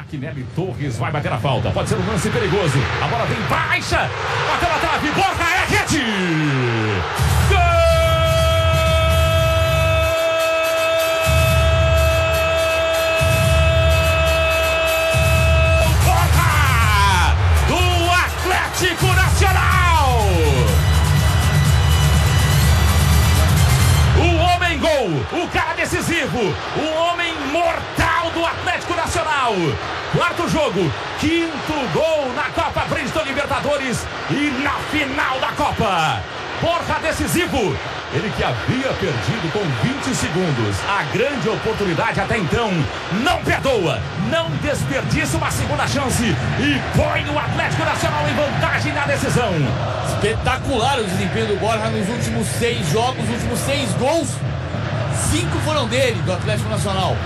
Maquinelli Torres vai bater a falta. Pode ser um lance perigoso. A bola vem baixa. Bateu na trave. Borja é rede. Borja do Atlético Nacional. O homem gol, o cara decisivo, o homem do Atlético Nacional. Quarto jogo, quinto gol na Copa Princeton Libertadores e na final da Copa. Borja decisivo. Ele que havia perdido com 20 segundos a grande oportunidade até então, não perdoa, não desperdiça uma segunda chance e põe o Atlético Nacional em vantagem na decisão. Espetacular o desempenho do Borja nos últimos seis jogos, os últimos seis gols. Cinco foram dele, do Atlético Nacional.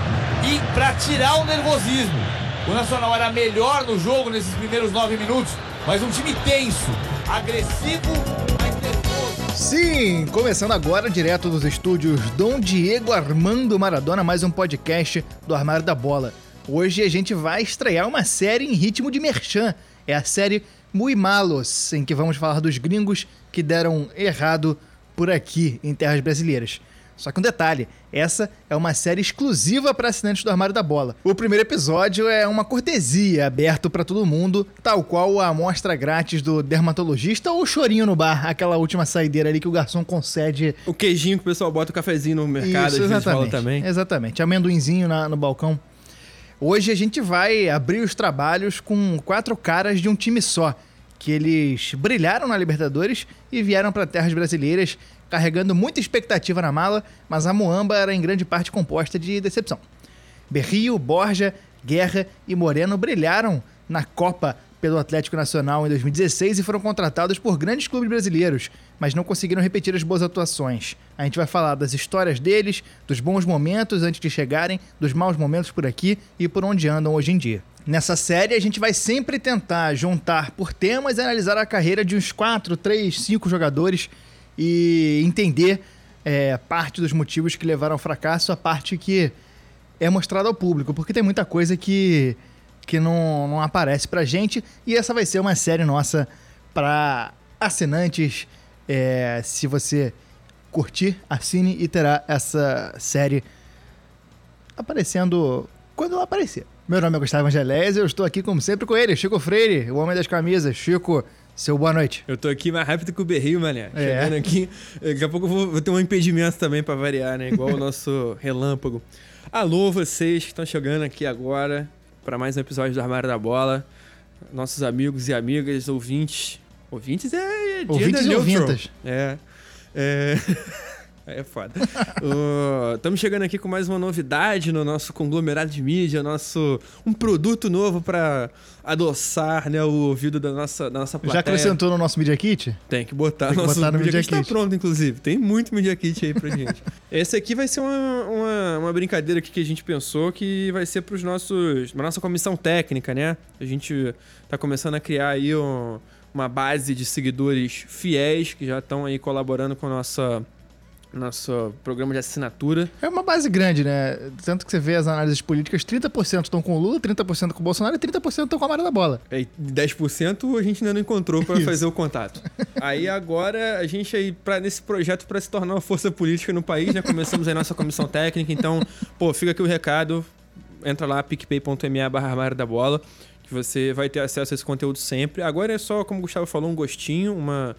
E para tirar o nervosismo, o Nacional era melhor no jogo nesses primeiros nove minutos, mas um time tenso, agressivo, mas nervoso. Sim, começando agora direto dos estúdios Dom Diego Armando Maradona, mais um podcast do Armário da Bola. Hoje a gente vai estrear uma série em ritmo de merchan. É a série Muy Malos, em que vamos falar dos gringos que deram errado por aqui em terras brasileiras. Só que um detalhe, essa é uma série exclusiva para assinantes do Armário da Bola. O primeiro episódio é uma cortesia aberto para todo mundo, tal qual a amostra grátis do dermatologista ou chorinho no bar, aquela última saideira ali que o garçom concede. O queijinho que o pessoal bota o cafezinho no mercado, Isso, exatamente. também. Exatamente, amendoinzinho na- no balcão. Hoje a gente vai abrir os trabalhos com quatro caras de um time só, que eles brilharam na Libertadores e vieram para terras brasileiras carregando muita expectativa na mala, mas a Moamba era em grande parte composta de decepção. Berrio, Borja, Guerra e Moreno brilharam na Copa pelo Atlético Nacional em 2016 e foram contratados por grandes clubes brasileiros, mas não conseguiram repetir as boas atuações. A gente vai falar das histórias deles, dos bons momentos antes de chegarem, dos maus momentos por aqui e por onde andam hoje em dia. Nessa série, a gente vai sempre tentar juntar por temas e analisar a carreira de uns 4, 3, 5 jogadores e entender é, parte dos motivos que levaram ao fracasso, a parte que é mostrada ao público, porque tem muita coisa que, que não, não aparece pra gente. E essa vai ser uma série nossa para assinantes. É, se você curtir, assine e terá essa série aparecendo quando ela aparecer. Meu nome é Gustavo Angelés e eu estou aqui, como sempre, com ele, Chico Freire, o homem das camisas. Chico, seu boa noite. Eu tô aqui mais rápido que o Berrio, mané. É. Chegando aqui. Daqui a pouco eu vou, vou ter um impedimento também pra variar, né? Igual o nosso relâmpago. Alô, vocês que estão chegando aqui agora para mais um episódio do Armário da Bola. Nossos amigos e amigas, ouvintes. Ouvintes é. Ouvintes e ouvintas. É. É. É foda. Estamos chegando aqui com mais uma novidade no nosso conglomerado de mídia, nosso um produto novo para adoçar né, o ouvido da nossa, da nossa plateia. Já acrescentou no nosso Media Kit? Tem que botar, Tem que nosso botar no Media Media Kit. Kit. Tá pronto, inclusive. Tem muito Media Kit aí pra gente. Esse aqui vai ser uma, uma, uma brincadeira que a gente pensou que vai ser pros nossos... Pra nossa comissão técnica, né? A gente tá começando a criar aí um- uma base de seguidores fiéis que já estão aí colaborando com a nossa... Nosso programa de assinatura. É uma base grande, né? Tanto que você vê as análises políticas, 30% estão com o Lula, 30% com o Bolsonaro e 30% estão com a Mara da Bola. É, 10% a gente ainda não encontrou para fazer o contato. Aí agora a gente aí pra, nesse projeto para se tornar uma força política no país, né? Começamos aí nossa comissão técnica, então, pô, fica aqui o recado. Entra lá picpay.me barra da bola, que você vai ter acesso a esse conteúdo sempre. Agora é só, como o Gustavo falou, um gostinho, uma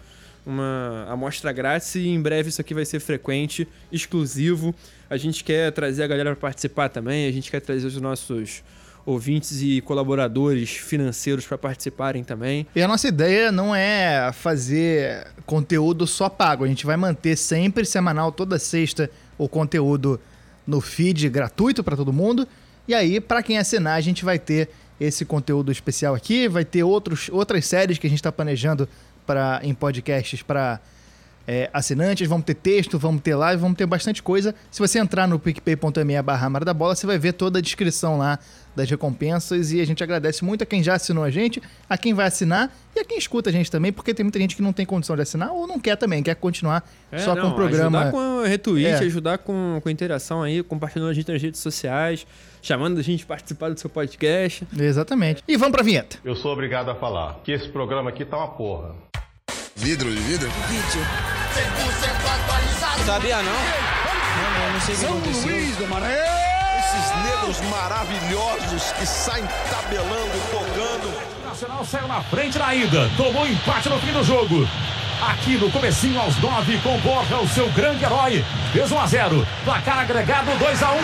uma amostra grátis e em breve isso aqui vai ser frequente, exclusivo. A gente quer trazer a galera para participar também, a gente quer trazer os nossos ouvintes e colaboradores financeiros para participarem também. E a nossa ideia não é fazer conteúdo só pago. A gente vai manter sempre semanal, toda sexta, o conteúdo no feed gratuito para todo mundo. E aí, para quem assinar, a gente vai ter esse conteúdo especial aqui, vai ter outros, outras séries que a gente está planejando pra, em podcasts para é, assinantes, vamos ter texto, vamos ter live, vamos ter bastante coisa. Se você entrar no picpay.me barra da Bola, você vai ver toda a descrição lá das recompensas e a gente agradece muito a quem já assinou a gente, a quem vai assinar e a quem escuta a gente também, porque tem muita gente que não tem condição de assinar ou não quer também, quer continuar É, só não, com o programa. Ajudar com retweet, É. ajudar com, com interação aí, compartilhando a gente nas redes sociais, chamando a gente para participar do seu podcast. Exatamente. E vamos pra vinheta. Eu sou obrigado a falar que esse programa aqui tá uma porra. Vidro de vidro? Sabia não? Não, não, não sei o que aconteceu. Esses negros maravilhosos que saem tabelando, tocando. O Nacional saiu na frente na ida, tomou empate no fim do jogo. Aqui no comecinho aos nove, com Borja, o seu grande herói. Fez 1 a 0. Placar agregado 2 a 1.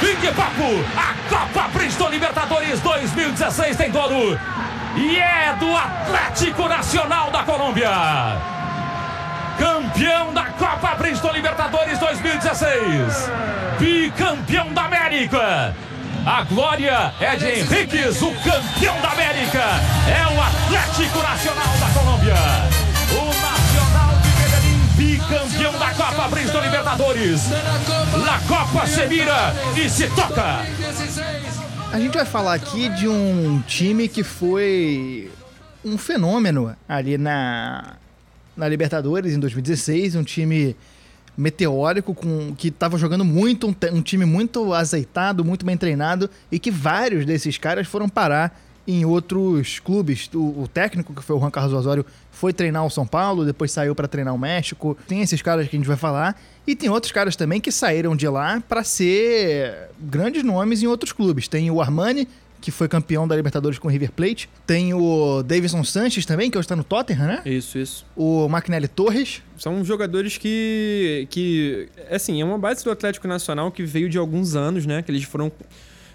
Fique papo! A Copa Bristol Libertadores 2016 tem dono. E é do Atlético Nacional da Colômbia. Campeão da Copa Bristol Libertadores 2016. Bicampeão da América. A glória é de Henriquez, o campeão da América. É o Atlético Nacional da Colômbia. O Nacional de Medellín, bicampeão da Copa Bristol Libertadores. La Copa se mira e se toca. A gente vai falar aqui de um time que foi um fenômeno ali na, na Libertadores em 2016, um time meteórico com que estava jogando muito, um, um time muito azeitado, muito bem treinado e que vários desses caras foram parar em outros clubes. O, o técnico, que foi o Juan Carlos Osório, foi treinar o São Paulo, depois saiu para treinar o México. Tem esses caras que a gente vai falar e tem outros caras também que saíram de lá para ser grandes nomes em outros clubes. Tem o Armani, que foi campeão da Libertadores com o River Plate. Tem o Davidson Sanches também, que hoje está no Tottenham, né? Isso, isso. O Maquinelli Torres. São jogadores que, que, assim, é uma base do Atlético Nacional que veio de alguns anos, né? Que eles foram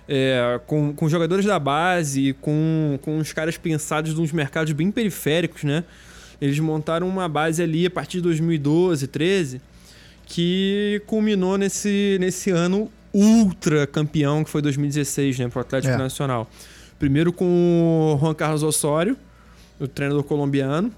é, com, com jogadores da base, com, com os caras pensados nos mercados bem periféricos, né? Eles montaram uma base ali a partir de 2012, 13, que culminou nesse, nesse ano ultra campeão que foi 2016, né? Pro Atlético É. Nacional. Primeiro com o Juan Carlos Osório, o treinador colombiano,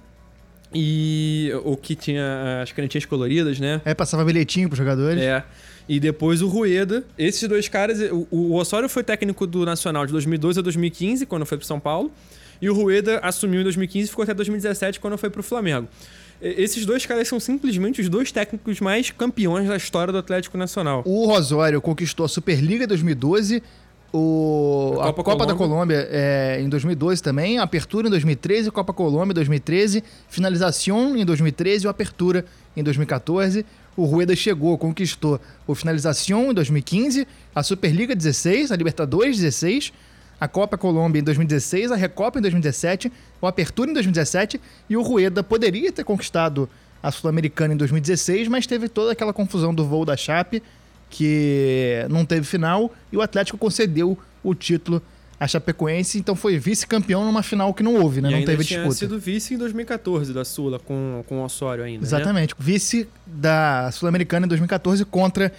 e o que tinha as canetinhas coloridas, né? Aí passava bilhetinho pros jogadores. É. E depois o Rueda. Esses dois caras, o, o Osório foi técnico do Nacional de 2012 a 2015, quando foi pro São Paulo. E o Rueda assumiu em 2015 e ficou até 2017, quando foi pro Flamengo. E- Esses dois caras são simplesmente os dois técnicos mais campeões da história do Atlético Nacional. O Rosório conquistou a Superliga 2012, o, A a Copa Copa, da Colômbia. Colômbia é, em 2012 também, Apertura em 2013, Copa Colômbia em 2013, Finalização em 2013 e o Apertura em 2014. O Rueda chegou, conquistou o Finalização em 2015, a Superliga 16, a Libertadores 16, a Copa Colômbia em 2016, a Recopa em 2017, o Apertura em 2017 e o Rueda poderia ter conquistado a Sul-Americana em 2016, mas teve toda aquela confusão do voo da Chape, que não teve final, e o Atlético concedeu o título à Chapecoense, então foi vice-campeão numa final que não houve, né? e não teve tinha disputa. sido vice em 2014 da Sula, com, com o Osório ainda. né? Exatamente. Vice da Sul-Americana em 2014 contra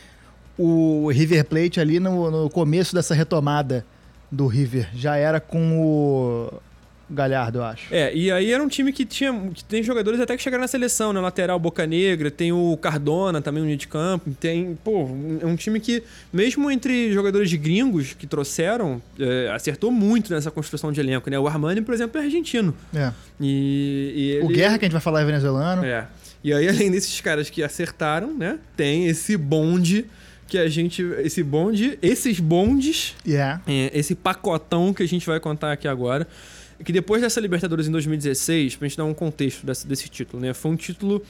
o River Plate ali no, no começo dessa retomada do River. Já era com o Galhardo, eu acho. É, e aí era um time que tinha que tem jogadores até que chegaram na seleção, né? Lateral Boca Negra, tem o Cardona também no meio de campo, tem, pô, é um time que mesmo entre jogadores de gringos que trouxeram, é, acertou muito nessa construção de elenco, né? O Armani, por exemplo, é argentino. É. E, e O ele- Guerra, que a gente vai falar, é venezuelano. É. E aí, além desses caras que acertaram, né? Tem esse bonde que a gente. Esse bonde. Esses bondes Yeah. é, esse pacotão que a gente vai contar aqui agora. Que depois dessa Libertadores em 2016, pra gente dar um contexto desse, desse título, né? Foi um título.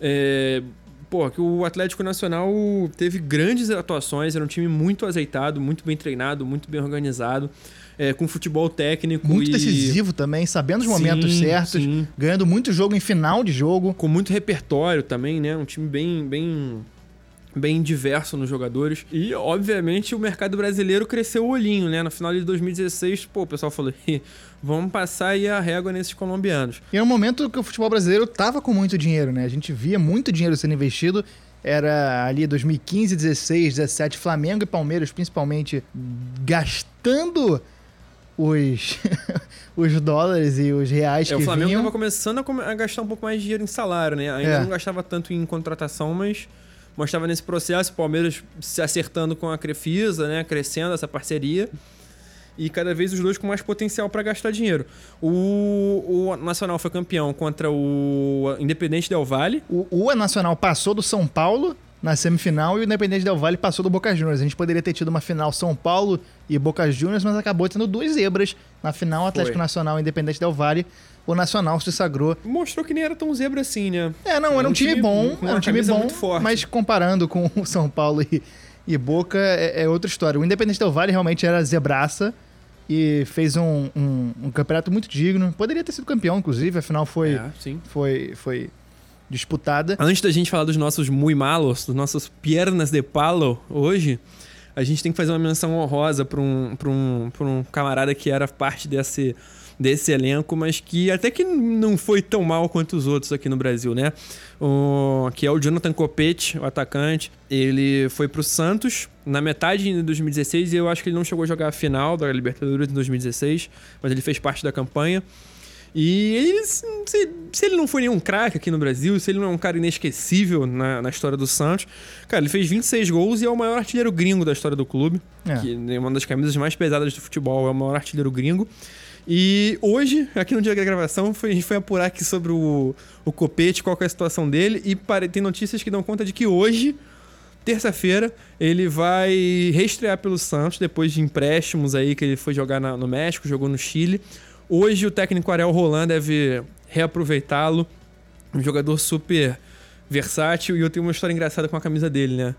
É, pô, que o Atlético Nacional teve grandes atuações, era um time muito azeitado, muito bem treinado, muito bem organizado, é, com futebol técnico. Muito e decisivo também, sabendo os momentos Sim, certos, sim. ganhando muito jogo em final de jogo. Com muito repertório também, né? Um time bem. bem bem diverso nos jogadores. E, obviamente, o mercado brasileiro cresceu o olhinho, né? No final de 2016, pô, o pessoal falou, "Ih, vamos passar aí a régua nesses colombianos. E era um momento que o futebol brasileiro tava com muito dinheiro, né? A gente via muito dinheiro sendo investido. Era ali 2015, 16, 17, Flamengo e Palmeiras, principalmente, gastando os, os dólares e os reais É, que o Flamengo vinham. tava começando a, a gastar um pouco mais de dinheiro em salário, né? Ainda É. não gastava tanto em contratação, mas mostrava nesse processo o Palmeiras se acertando com a Crefisa, né? Crescendo essa parceria. E cada vez os dois com mais potencial para gastar dinheiro. O, o Nacional foi campeão contra o Independente Del Valle. O, o Nacional passou do São Paulo na semifinal e o Independente Del Valle passou do Boca Juniors. A gente poderia ter tido uma final São Paulo e Boca Juniors, mas acabou tendo duas zebras na final Atlético Nacional e Independente Del Valle. O Nacional se sagrou. Mostrou que nem era tão zebra assim, né? É, não, era um time, bom, com era um time bom, muito forte. mas comparando com o São Paulo e, e Boca é, é outra história. O Independente Del Valle realmente era zebraça e fez um, um- um campeonato muito digno. Poderia ter sido campeão, inclusive, afinal foi, É, sim. foi, foi disputada. Antes da gente falar dos nossos muy malos, dos nossos piernas de palo hoje, a gente tem que fazer uma menção honrosa para um, pra um, pra um camarada que era parte desse, desse elenco, mas que até que não foi tão mal quanto os outros aqui no Brasil, né? O, que é o Jonathan Copete, o atacante. Ele foi pro Santos na metade de 2016 e eu acho que ele não chegou a jogar a final da Libertadores em 2016, mas ele fez parte da campanha. E ele, se, se ele não foi nenhum craque aqui no Brasil, se ele não é um cara inesquecível na, na história do Santos, cara, ele fez 26 gols e é o maior artilheiro gringo da história do clube. É. Que é uma das camisas mais pesadas do futebol, é o maior artilheiro gringo. E hoje, aqui no dia da gravação, foi- a gente foi apurar aqui sobre o, o Copete, qual é a situação dele, e pare- tem notícias que dão conta de que hoje, terça-feira, ele vai reestrear pelo Santos, depois de empréstimos aí que ele foi jogar na- no México, jogou no Chile. Hoje o técnico Ariel Roland deve reaproveitá-lo. Um jogador super versátil e eu tenho uma história engraçada com a camisa dele, né?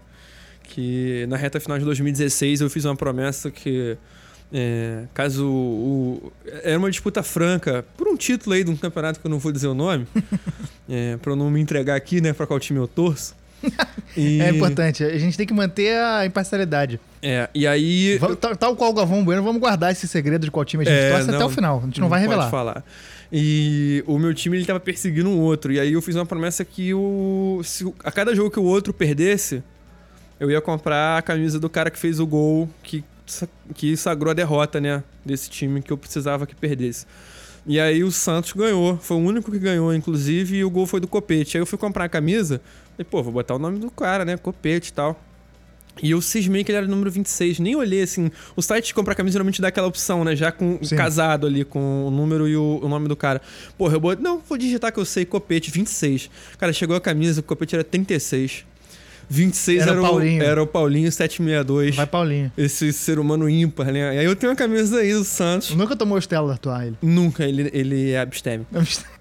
Que na reta final de 2016 eu fiz uma promessa que é, caso o, era uma disputa franca por um título aí de um campeonato que eu não vou dizer o nome, é, para eu não me entregar aqui, né, para qual time eu torço. E- É importante, a gente tem que manter a imparcialidade. É, e aí Tal, tal qual o Galvão Bueno, vamos guardar esse segredo de qual time a gente É, torce até não, o final. A gente não, vai pode revelar. falar. E o meu time ele tava perseguindo um outro. E aí eu fiz uma promessa que o, se, a cada jogo que o outro perdesse, eu ia comprar a camisa do cara que fez o gol que, que sagrou a derrota, né? Desse time que eu precisava que perdesse. E aí o Santos ganhou. Foi o único que ganhou, inclusive, e o gol foi do Copete. Aí eu fui comprar a camisa. E, pô, vou botar o nome do cara, né? Copete e tal. E eu cismei que ele era o número 26. Nem olhei assim. O site de comprar camisa geralmente dá aquela opção, né? Já com Sim. casado ali com o número e o, o nome do cara. Porra, eu botei. Não, vou digitar que eu sei, copete, 26. Cara, chegou a camisa, o copete era 36. 26 Era era, o Paulinho. era o Paulinho 762. Vai, Paulinho. Esse ser humano ímpar, né? E aí eu tenho uma camisa aí do Santos. Nunca tomou Stella da tua ele. Nunca, ele, ele é absteme.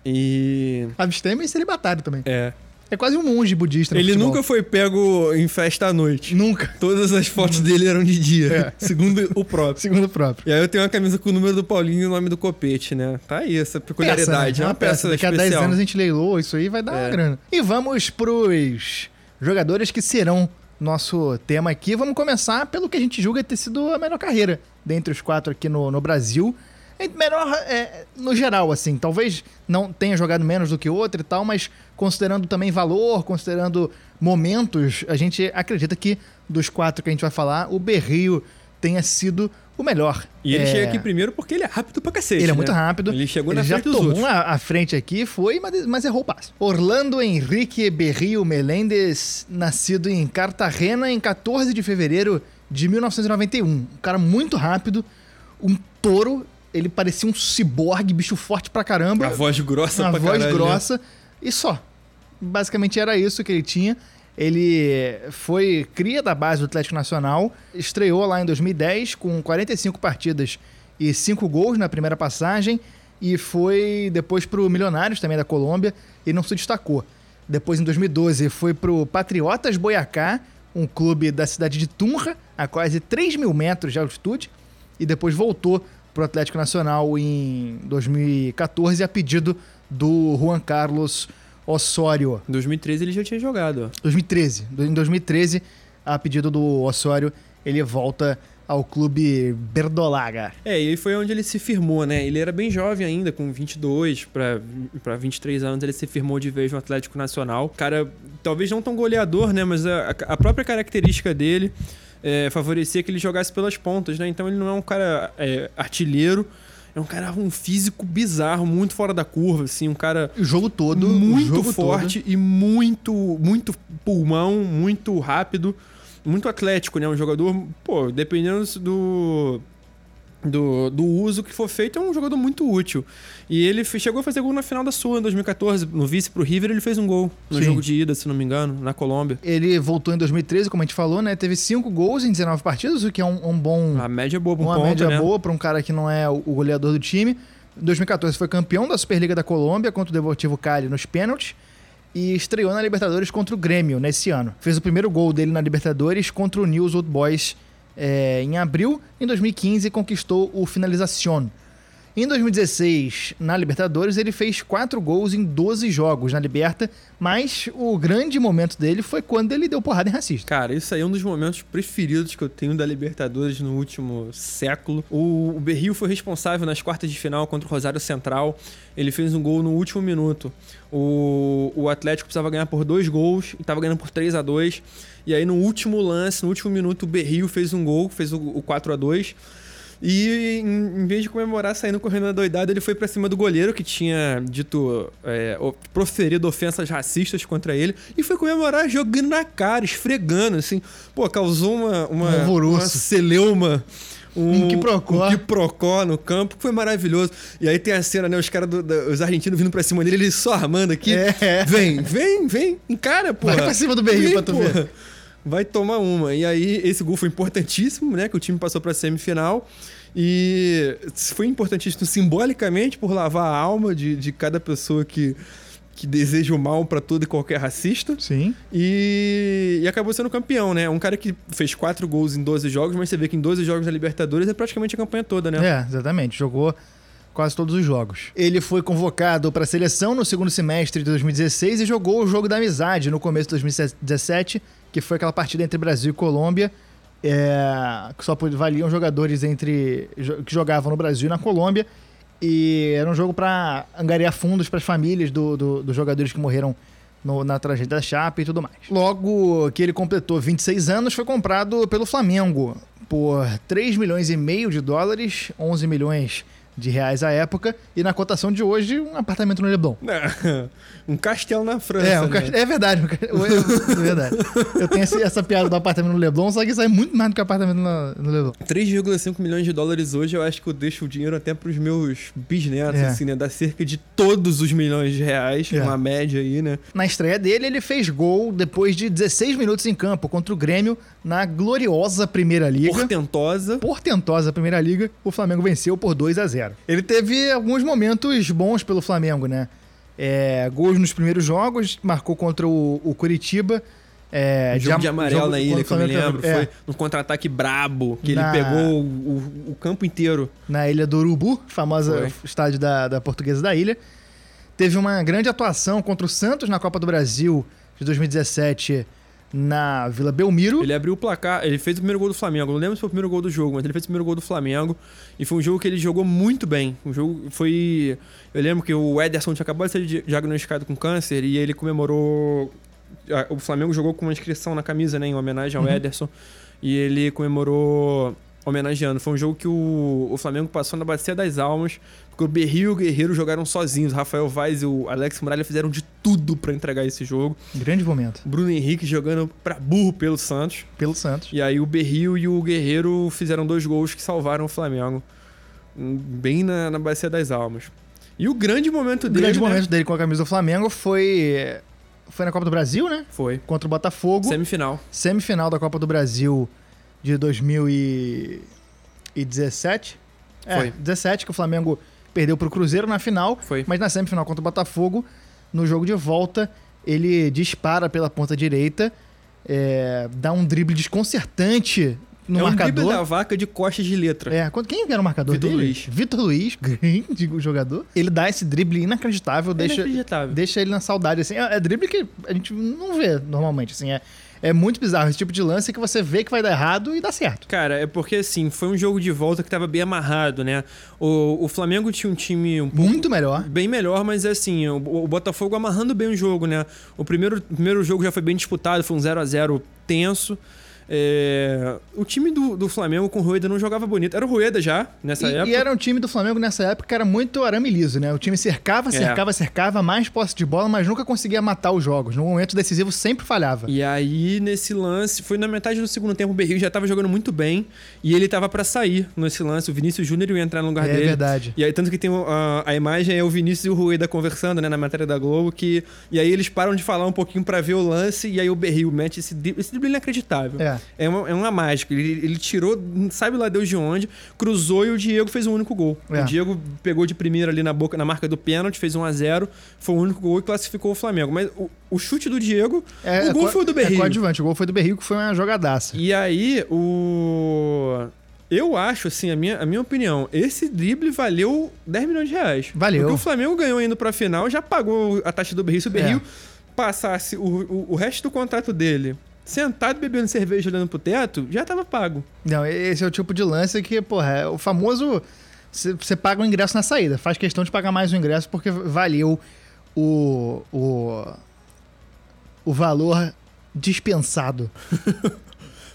E. Abstêmio e celibatário também. É. É quase um monge budista Ele nunca foi pego em festa à noite. Nunca. Todas as fotos dele eram de dia, É. segundo o próprio. Segundo o próprio. E aí eu tenho uma camisa com o número do Paulinho e o nome do Copete, né? Tá aí essa peculiaridade. Peça, né? É uma peça, Daqui a 10 especial. anos a gente leilou isso aí, vai dar uma É. grana. E vamos pros jogadores que serão nosso tema aqui. Vamos começar pelo que a gente julga ter sido a melhor carreira dentre os quatro aqui no, no Brasil. É Melhor é, no geral, assim. Talvez não tenha jogado menos do que outro e tal, mas considerando também valor, considerando momentos, a gente acredita que dos quatro que a gente vai falar, o Berrio tenha sido o melhor. E ele É, chega aqui primeiro porque ele é rápido pra cacete. ele é né? muito rápido. Ele chegou ele na frente dos tomou outros. a, a frente aqui, foi, mas, mas errou o passo. Orlando Henrique Berrio Meléndez, nascido em Cartagena em 14 de fevereiro de 1991. Um cara muito rápido, um touro. Ele parecia um ciborgue, bicho forte pra caramba. A voz grossa Uma pra voz caralho, né? grossa e só. Basicamente era isso que ele tinha. Ele foi cria da base do Atlético Nacional, estreou lá em 2010 com 45 partidas e 5 gols na primeira passagem e foi depois pro Milionários também da Colômbia e não se destacou. Depois em 2012 foi pro Patriotas Boyacá, um clube da cidade de Tunja, a quase 3 mil metros de altitude, e depois voltou pro Atlético Nacional em 2014 a pedido do Juan Carlos Osório. Em 2013 ele já tinha jogado. ó. 2013. Em 2013, a pedido do Osório, ele volta ao clube Berdolaga. É, e aí foi onde ele se firmou, né? Ele era bem jovem ainda, com 22 pra, pra 23 anos, ele se firmou de vez no Atlético Nacional. Cara, talvez não tão goleador, né? Mas a, a própria característica dele é, favorecia que ele jogasse pelas pontas, né? Então ele não é um cara é, artilheiro. É um cara um físico bizarro, muito fora da curva, assim, um cara O jogo todo. muito jogo forte e muito, muito pulmão, muito rápido, muito atlético, né? Um jogador, pô, dependendo do, do, do uso que for feito, é um jogador muito útil. E ele chegou a fazer gol na final da Sua em 2014, no vice pro River, ele fez um gol no Sim. jogo de ida, se não me engano, na Colômbia. Ele voltou em 2013, como a gente falou, né? Teve 5 gols em 19 partidas, o que é um, um bom. A média é boa pra um uma ponto, média né? boa para um cara que não é o o goleador do time. Em 2014 foi campeão da Superliga da Colômbia contra o Deportivo Cali nos pênaltis e estreou na Libertadores contra o Grêmio nesse ano. Fez o primeiro gol dele na Libertadores contra o News Old Boys é, em abril. Em 2015 conquistou o Finalización. Em 2016, na Libertadores, ele fez 4 gols em 12 jogos na Liberta, mas o grande momento dele foi quando ele deu porrada em racista. Cara, isso aí é um dos momentos preferidos que eu tenho da Libertadores no último século. O, o Berril foi responsável nas quartas de final contra o Rosário Central. Ele fez um gol no último minuto. O, o Atlético precisava ganhar por dois gols e estava ganhando por 3 a 2 E aí, no último lance, no último minuto, o Berril fez um gol, fez o, o 4 a 2 e em, vez de comemorar saindo correndo na doidada, ele foi pra cima do goleiro que tinha dito, é, proferido ofensas racistas contra ele e foi comemorar jogando na cara, esfregando, assim. Pô, causou uma, uma, Um uma celeuma. Um quiprocó. um quiprocó no campo, que foi maravilhoso. E aí tem a cena, né? Os caras, os argentinos vindo pra cima dele, ele só armando aqui. É. Vem, vem, vem, encara, pô. Vai pra cima do Berril pra tu ver. Vai tomar uma. E aí, esse gol foi importantíssimo, né? Que o time passou pra semifinal. E foi importantíssimo simbolicamente por lavar a alma de, de cada pessoa que, que deseja o mal pra todo e qualquer racista. Sim. E, e acabou sendo campeão, né? Um cara que fez quatro gols em 12 jogos, mas você vê que em 12 jogos da Libertadores é praticamente a campanha toda, né? É, exatamente. Jogou quase todos os jogos. Ele foi convocado para a seleção no segundo semestre de 2016 e jogou o jogo da amizade no começo de 2017, que foi aquela partida entre Brasil e Colômbia, é, que só valiam jogadores entre que jogavam no Brasil e na Colômbia. E era um jogo para angariar fundos para as famílias do- do- dos jogadores que morreram no- na tragédia da Chapa e tudo mais. Logo que ele completou 26 anos, foi comprado pelo Flamengo por 3 milhões e meio de dólares, 11 milhões de reais à época, e na cotação de hoje, um apartamento no Leblon. um castelo na França. É, um né? cast- é verdade, um é verdade. Eu tenho essa piada do apartamento no Leblon, só que sai muito mais do que apartamento no, no Leblon. 3,5 milhões de dólares hoje, eu acho que eu deixo o dinheiro até pros meus bisnetos, É. assim, né? Dá cerca de todos os milhões de reais, É. uma média aí, né? Na estreia dele, ele fez gol depois de 16 minutos em campo contra o Grêmio na gloriosa Primeira Liga. Portentosa. portentosa Primeira Liga, o Flamengo venceu por 2 a 0 Ele teve alguns momentos bons pelo Flamengo, né? É, gols nos primeiros jogos, marcou contra o, o Curitiba. É, jogo de am- amarelo jogo na ilha, que eu me lembro. É, Foi um contra-ataque brabo, que Na- ele pegou o, o- o campo inteiro. na Ilha do Urubu, famosa estádio da, da Portuguesa da Ilha. Teve uma grande atuação contra o Santos na Copa do Brasil de 2017 na Vila Belmiro. Ele abriu o placar, ele fez o primeiro gol do Flamengo. Não lembro se foi o primeiro gol do jogo, mas ele fez o primeiro gol do Flamengo. E foi um jogo que ele jogou muito bem. O jogo foi. Eu lembro que o Ederson tinha acabado de ser di- diagnosticado com câncer e ele comemorou. O Flamengo jogou com uma inscrição na camisa, né, em homenagem ao Ederson. E ele comemorou homenageando. Foi um jogo que o, o Flamengo passou na Bacia das Almas, porque o Berril e o Guerreiro jogaram sozinhos. O Rafael Vaz e o Alex Muralha fizeram de tudo pra entregar esse jogo. Grande momento. Bruno Henrique jogando pra burro pelo Santos. Pelo Santos. E aí o Berril e o Guerreiro fizeram dois gols que salvaram o Flamengo. Hum, Bem na, na Bacia das Almas. E o grande momento O dele. grande né, momento dele com a camisa do Flamengo foi. Foi na Copa do Brasil, né? Foi. Contra o Botafogo. Semifinal. Semifinal da Copa do Brasil de 2017. É, Foi. 17, que o Flamengo perdeu pro Cruzeiro na final. Foi. Mas na semifinal contra o Botafogo, no jogo de volta, ele dispara pela ponta direita, é, dá um drible desconcertante no é um drible marcador. da vaca de costas de letra. É, quem era o marcador Vitor dele? Luiz. Vitor Luiz, grande jogador. Ele dá esse drible inacreditável, deixa, Inacreditável. deixa ele na saudade, assim. É, é drible que a gente não vê normalmente, assim. É, é muito bizarro esse tipo de lance que você vê que vai dar errado e dá certo. Cara, é porque assim, foi um jogo de volta que tava bem amarrado, né? O, o Flamengo tinha um time um pouco Muito melhor. bem melhor, mas assim, o, o Botafogo amarrando bem o jogo, né? O primeiro, primeiro jogo já foi bem disputado, foi um 0 a 0 tenso. É, o time do, do Flamengo com o Rueda não jogava bonito. Era o Rueda já, nessa E, época. e era um time do Flamengo nessa época que era muito arame liso, né? O time cercava, cercava, cercava, mais posse de bola, mas nunca conseguia matar os jogos. No momento decisivo sempre falhava. E aí, nesse lance, foi na metade do segundo tempo, o Berrio já tava jogando muito bem e ele tava pra sair nesse lance. O Vinícius Júnior ia entrar no lugar É dele. verdade. E aí, tanto que tem a, a imagem é o Vinícius e o Rueda conversando, né, na matéria da Globo, que... E aí eles param de falar um pouquinho pra ver o lance e aí o Berrio mete esse esse drible inacreditável. É. É uma, é uma mágica. Ele, ele tirou, sabe lá Deus de onde, cruzou e o Diego fez o único gol. É. O Diego pegou de primeira ali na boca, na marca do pênalti, fez 1 a 0 foi o único gol e classificou o Flamengo. Mas o, o chute do Diego, o gol co- foi do Berrio. É coadjuvante. O gol foi do Berrio, que foi uma jogadaça. E aí, o. Eu acho, assim, a minha, a minha opinião, esse drible valeu 10 milhões de reais. Valeu. Porque o Flamengo ganhou indo pra final, já pagou a taxa do Berrio. Se o Berrio É. passasse o, o, o resto do contrato dele sentado bebendo cerveja olhando pro teto, já tava pago. Não, esse é o tipo de lance que, porra, é o famoso. Você paga o ingresso na saída. Faz questão de pagar mais o ingresso porque valeu o. o, o valor dispensado.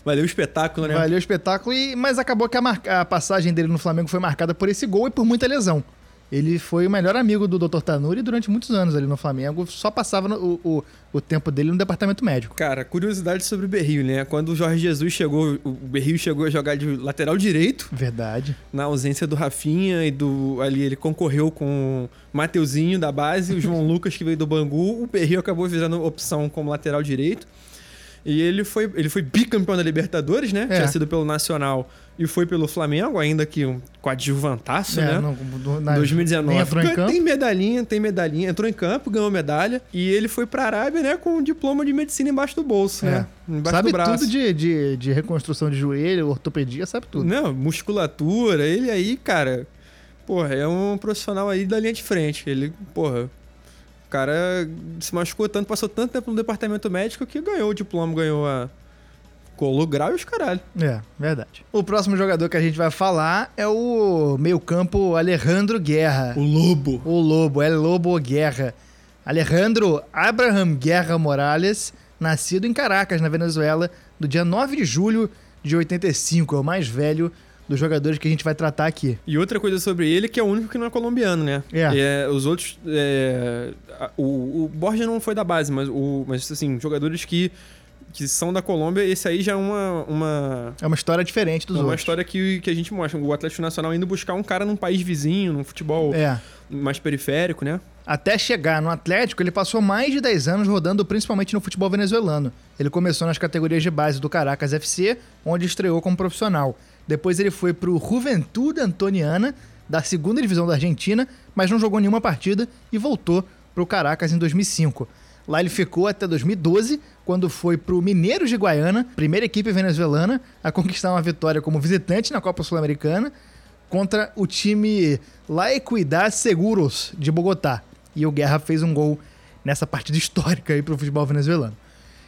Valeu o espetáculo, né? Valeu o espetáculo, e, mas acabou que a, mar- a passagem dele no Flamengo foi marcada por esse gol e por muita lesão. Ele foi o melhor amigo do Dr. Tanuri durante muitos anos ali no Flamengo, só passava no- o, o, o tempo dele no departamento médico. Cara, curiosidade sobre o Berrio, né? Quando o Jorge Jesus chegou, o Berrio chegou a jogar de lateral direito, Verdade. na ausência do Rafinha e do. Ali ele concorreu com o Mateuzinho da base, o João Lucas que veio do Bangu. O Berrio acabou virando opção como lateral direito. E ele foi, ele foi bicampeão da Libertadores, né? É. Tinha sido pelo Nacional e foi pelo Flamengo, ainda que um coadjuvantaço, É, né? não, na- 2019. nem entrou em campo. Tem medalhinha, tem medalhinha. Entrou em campo, ganhou medalha. E ele foi pra Arábia, né? Com um diploma de medicina embaixo do bolso, né? Embaixo Sabe do braço. tudo de, de, de reconstrução de joelho, ortopedia, sabe tudo. Não, musculatura, ele aí, cara, porra, é um profissional aí da linha de frente. Ele, porra, o cara se machucou tanto, passou tanto tempo no departamento médico que ganhou o diploma, ganhou a. Colou grau e os caralho. É, verdade. O próximo jogador que a gente vai falar é o meio-campo Alejandro Guerra. O Lobo. O Lobo, El Lobo Guerra. Alejandro Abraham Guerra Morales, nascido em Caracas, na Venezuela, no dia 9 de julho de 85. É o mais velho dos jogadores que a gente vai tratar aqui. E outra coisa sobre ele que é o único que não é colombiano, né? É. os outros. é, o, o Borja não foi da base, mas, o, mas assim, jogadores que, que são da Colômbia, esse aí já é uma. uma É uma história diferente dos uma outros. história que, que a gente mostra. O Atlético Nacional indo buscar um cara num país vizinho, num futebol É. mais periférico, né? Até chegar no Atlético, ele passou mais de 10 anos rodando principalmente no futebol venezuelano. Ele começou nas categorias de base do Caracas FC, onde estreou como profissional. Depois ele foi pro Juventude Antoniana, da segunda divisão da Argentina, mas não jogou nenhuma partida e voltou pro Caracas em 2005. Lá ele ficou até 2012, quando foi pro Mineiros de Guaiana, primeira equipe venezuelana a conquistar uma vitória como visitante na Copa Sul-Americana, contra o time La Equidad Seguros de Bogotá. E o Guerra fez um gol nessa partida histórica aí pro futebol venezuelano.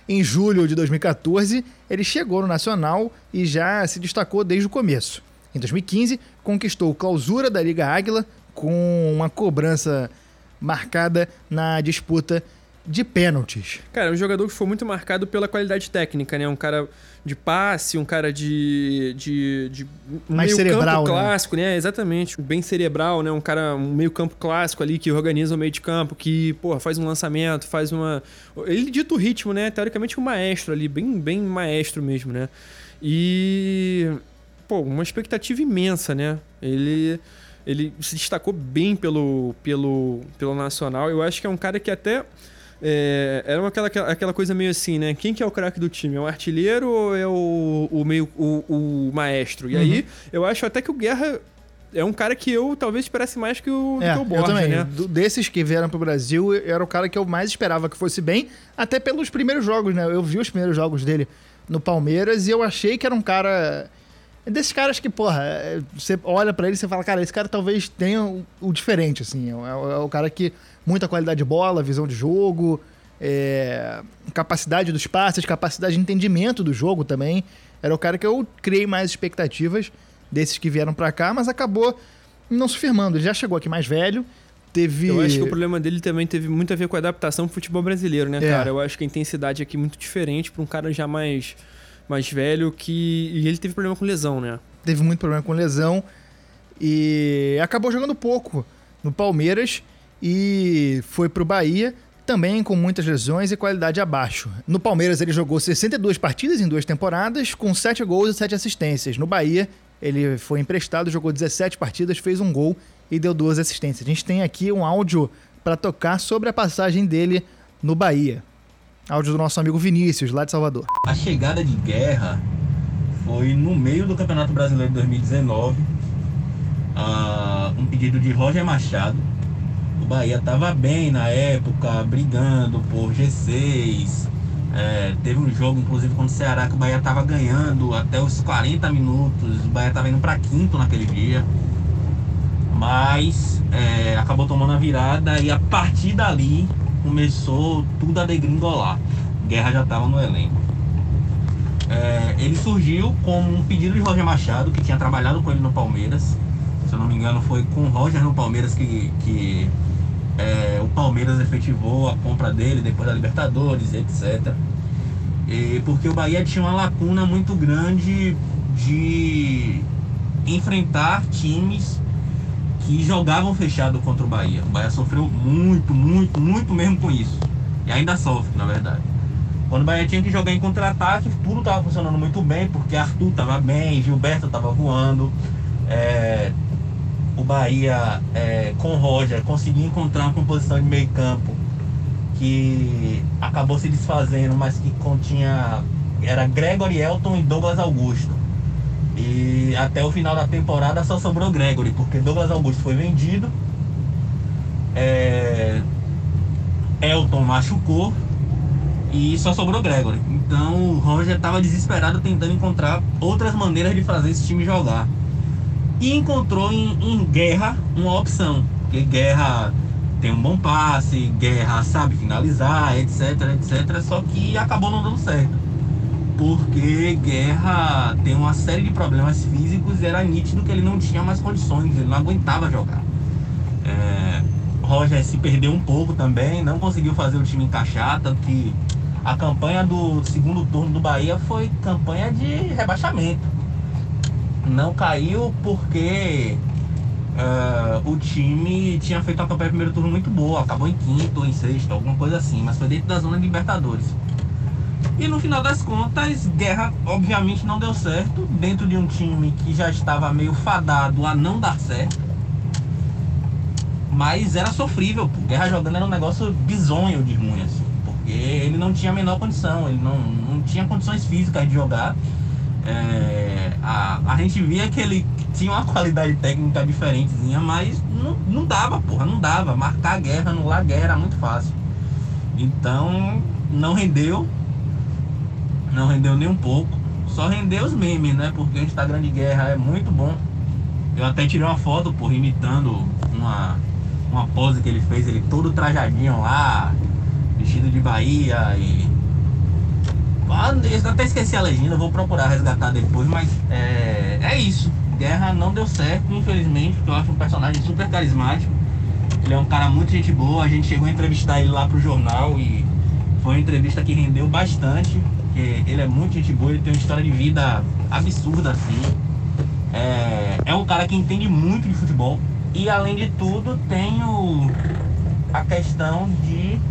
Em julho de 2014, ele chegou no Nacional e já se destacou desde o começo. Em 2015, conquistou o clausura da Liga Águila com uma cobrança marcada na disputa de pênaltis. Cara, é um jogador que foi muito marcado pela qualidade técnica, né? Um cara de passe, um cara de. de, de Mais meio cerebral, campo né? clássico, né? Exatamente. Bem cerebral, né? Um cara, um meio campo clássico ali que organiza o meio de campo, que, porra, faz um lançamento, faz uma. Ele dita o ritmo, né? Teoricamente um maestro ali, bem, bem maestro mesmo, né? E. Pô, uma expectativa imensa, né? Ele. Ele se destacou bem pelo, pelo, pelo Nacional. Eu acho que é um cara que até. É, era aquela, aquela coisa meio assim, né? Quem que é o craque do time? É o artilheiro ou é o, o meio o, o maestro? E aí, eu acho até que o Guerra é um cara que eu talvez esperasse mais que o, É, que o eu Borja, também. né? Do- desses que vieram pro Brasil, era o cara que eu mais esperava que fosse bem, até pelos primeiros jogos, né? Eu vi os primeiros jogos dele no Palmeiras e eu achei que era um cara. é Desses caras que, porra, é, você olha pra ele e você fala, cara, esse cara talvez tenha o, o diferente, assim. É, o- é o cara que. Muita qualidade de bola, visão de jogo, é, capacidade dos passes, capacidade de entendimento do jogo também. Era o cara que eu criei mais expectativas desses que vieram pra cá, mas acabou não se firmando. Ele já chegou aqui mais velho, teve. Eu acho que o problema dele também teve muito a ver com a adaptação pro futebol brasileiro, né, É. cara? Eu acho que a intensidade aqui é muito diferente pra um cara já mais mais velho, que. E ele teve problema com lesão, né? Teve muito problema com lesão e acabou jogando pouco no Palmeiras e foi pro Bahia, também com muitas lesões e qualidade abaixo. No Palmeiras ele jogou 62 partidas em duas temporadas, com 7 gols e 7 assistências. No Bahia ele foi emprestado, jogou 17 partidas, fez um gol e deu duas assistências. A gente tem aqui um áudio para tocar sobre a passagem dele no Bahia. Áudio do nosso amigo Vinícius, lá de Salvador. A chegada de guerra foi no meio do Campeonato Brasileiro de 2019. ah, um pedido de Roger Machado. O Bahia estava bem na época, brigando por G6. É, teve um jogo, inclusive, contra o Ceará, que o Bahia estava ganhando até os 40 minutos. O Bahia estava indo para quinto naquele dia. Mas é, acabou tomando a virada e a partir dali começou tudo a degringolar. Guerra já estava no elenco. É, ele surgiu como um pedido de Roger Machado, que tinha trabalhado com ele no Palmeiras. Se eu não me engano, foi com o Roger no Palmeiras que, que é, o Palmeiras efetivou a compra dele depois da Libertadores, etc. E porque o Bahia tinha uma lacuna muito grande de enfrentar times que jogavam fechado contra o Bahia. O Bahia sofreu muito, muito, muito mesmo com isso. E ainda sofre, na verdade. Quando o Bahia tinha que jogar em contra-ataque, tudo estava funcionando muito bem, porque Arthur estava bem, Gilberto estava voando. É, o Bahia, é, com o Roger, conseguiu encontrar uma composição de meio campo que acabou se desfazendo, mas que continha... Era Gregory Elton e Douglas Augusto. E até o final da temporada só sobrou Gregory, porque Douglas Augusto foi vendido. É, Elton machucou e só sobrou Gregory. Então o Roger estava desesperado tentando encontrar outras maneiras de fazer esse time jogar. E encontrou em, em Guerra uma opção. Porque Guerra tem um bom passe, Guerra sabe finalizar, etc, etc. Só que acabou não dando certo porque Guerra tem uma série de problemas físicos e era nítido que ele não tinha mais condições, ele não aguentava jogar. É, Roger se perdeu um pouco também, não conseguiu fazer o time encaixar, tanto que a campanha do segundo turno do Bahia foi campanha de rebaixamento. Não caiu porque é, o time tinha feito uma campanha primeiro turno muito boa, acabou em quinto ou em sexto, alguma coisa assim, mas foi dentro da zona de Libertadores. E no final das contas, Guerra obviamente não deu certo, dentro de um time que já estava meio fadado a não dar certo. Mas era sofrível, pô. Guerra jogando era um negócio bizonho de ruim, assim. Porque ele não tinha a menor condição, ele não, não tinha condições físicas de jogar. É, a, a gente via que ele tinha uma qualidade técnica diferentezinha, mas não, não dava, porra, não dava. Marcar a guerra, anular a guerra era muito fácil. Então, não rendeu, não rendeu nem um pouco. Só rendeu os memes, né? Porque o Instagram de guerra é muito bom. Eu até tirei uma foto, por imitando uma, uma pose que ele fez, ele todo trajadinho lá, vestido de Bahia e. Eu até esqueci a legenda, vou procurar resgatar depois, mas é, é isso. Guerra não deu certo, infelizmente, porque eu acho um personagem super carismático. Ele é um cara muito gente boa, a gente chegou a entrevistar ele lá pro jornal e foi uma entrevista que rendeu bastante porque ele é muito gente boa, ele tem uma história de vida absurda assim. É, é um cara que entende muito de futebol. E além de tudo, tem o, a questão de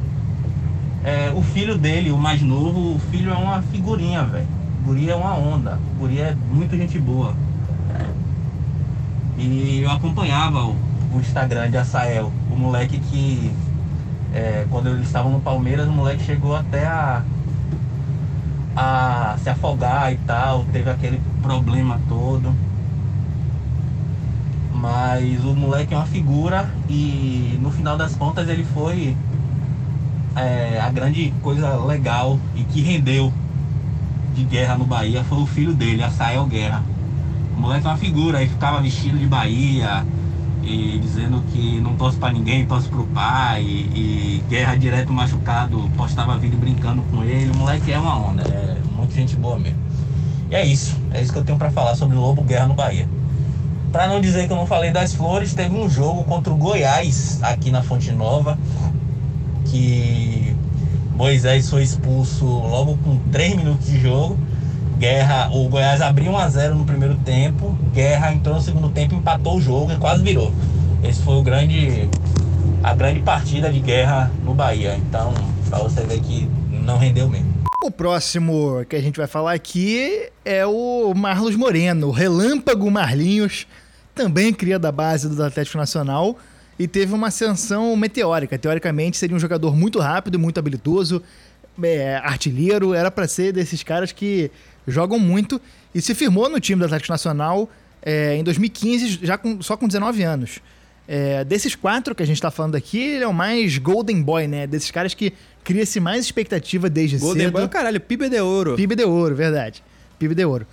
é, o filho dele, o mais novo, o filho é uma figurinha, velho. Guri é uma onda. Guri é muito gente boa. E eu acompanhava o, o Instagram de Asael, o moleque que é, quando eles estavam no Palmeiras, o moleque chegou até a a se afogar e tal, teve aquele problema todo. Mas o moleque é uma figura e no final das contas ele foi é, a grande coisa legal e que rendeu de guerra no Bahia foi o filho dele, Asael Guerra. O moleque é uma figura, aí ficava vestido de Bahia e dizendo que não torce para ninguém, torce pro pai e, e, guerra direto machucado, postava vídeo brincando com ele. O moleque é uma onda, é muito gente boa mesmo. E é isso, é isso que eu tenho para falar sobre o Lobo Guerra no Bahia. Para não dizer que eu não falei das flores, teve um jogo contra o Goiás aqui na Fonte Nova que Moisés foi expulso logo com 3 minutos de jogo. Guerra, o Goiás abriu 1x0 no primeiro tempo, Guerra entrou no segundo tempo, empatou o jogo e quase virou. Esse foi o grande, a grande partida de guerra no Bahia. Então, pra você ver que não rendeu mesmo. O próximo que a gente vai falar aqui é o Marlos Moreno, Relâmpago Marlinhos, também cria da base do Atlético Nacional e teve uma ascensão meteórica. Teoricamente, seria um jogador muito rápido, muito habilidoso, é, artilheiro, era para ser desses caras que jogam muito e se firmou no time do Atlético Nacional é, em 2015, já com, só com 19 anos. É, desses quatro que a gente tá falando aqui, ele é o mais Golden Boy, né? Desses caras que cria-se mais expectativa desde Golden cedo. Boy, caralho, Pibe de ouro. PIB de ouro, verdade. PIB de ouro.